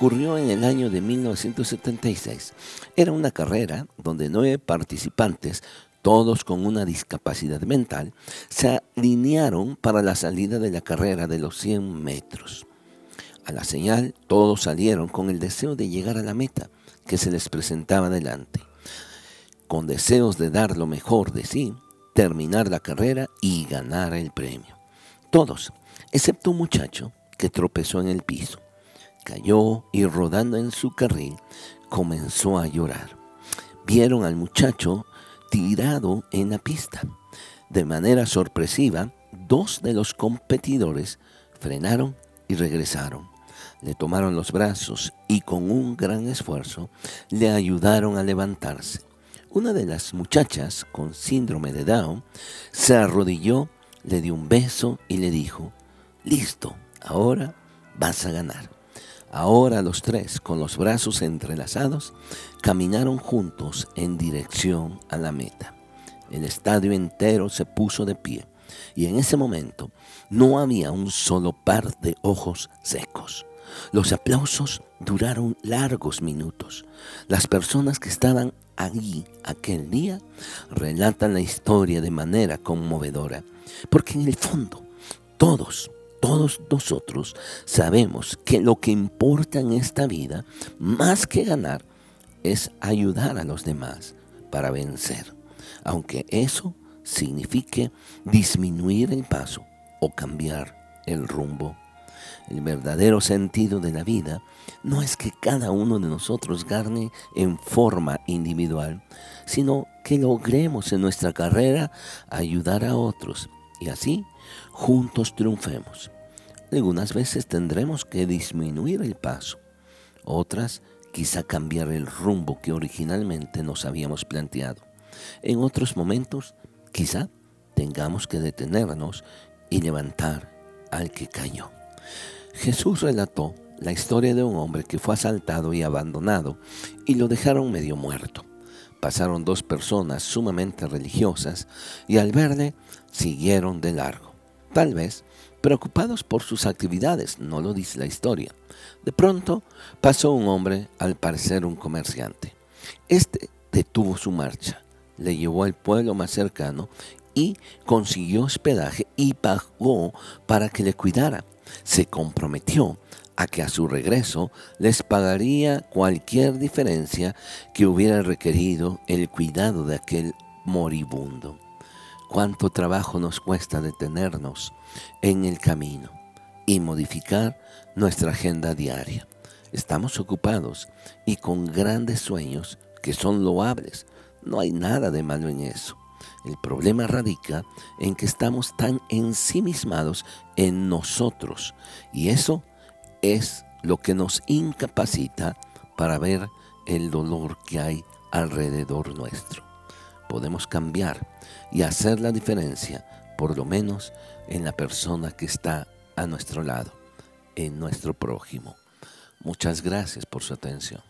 ocurrió en el año de 1976. Era una carrera donde nueve participantes, todos con una discapacidad mental, se alinearon para la salida de la carrera de los 100 metros. A la señal, todos salieron con el deseo de llegar a la meta que se les presentaba delante, con deseos de dar lo mejor de sí, terminar la carrera y ganar el premio. Todos, excepto un muchacho que tropezó en el piso cayó y rodando en su carril comenzó a llorar. Vieron al muchacho tirado en la pista. De manera sorpresiva, dos de los competidores frenaron y regresaron. Le tomaron los brazos y con un gran esfuerzo le ayudaron a levantarse. Una de las muchachas con síndrome de Down se arrodilló, le dio un beso y le dijo, listo, ahora vas a ganar. Ahora los tres, con los brazos entrelazados, caminaron juntos en dirección a la meta. El estadio entero se puso de pie y en ese momento no había un solo par de ojos secos. Los aplausos duraron largos minutos. Las personas que estaban allí aquel día relatan la historia de manera conmovedora, porque en el fondo todos todos nosotros sabemos que lo que importa en esta vida, más que ganar, es ayudar a los demás para vencer, aunque eso signifique disminuir el paso o cambiar el rumbo. El verdadero sentido de la vida no es que cada uno de nosotros gane en forma individual, sino que logremos en nuestra carrera ayudar a otros y así juntos triunfemos. Algunas veces tendremos que disminuir el paso, otras quizá cambiar el rumbo que originalmente nos habíamos planteado. En otros momentos quizá tengamos que detenernos y levantar al que cayó. Jesús relató la historia de un hombre que fue asaltado y abandonado y lo dejaron medio muerto. Pasaron dos personas sumamente religiosas y al verle siguieron de largo. Tal vez preocupados por sus actividades, no lo dice la historia. De pronto pasó un hombre, al parecer un comerciante. Este detuvo su marcha, le llevó al pueblo más cercano y consiguió hospedaje y pagó para que le cuidara. Se comprometió a que a su regreso les pagaría cualquier diferencia que hubiera requerido el cuidado de aquel moribundo cuánto trabajo nos cuesta detenernos en el camino y modificar nuestra agenda diaria. Estamos ocupados y con grandes sueños que son loables. No hay nada de malo en eso. El problema radica en que estamos tan ensimismados en nosotros y eso es lo que nos incapacita para ver el dolor que hay alrededor nuestro podemos cambiar y hacer la diferencia, por lo menos en la persona que está a nuestro lado, en nuestro prójimo. Muchas gracias por su atención.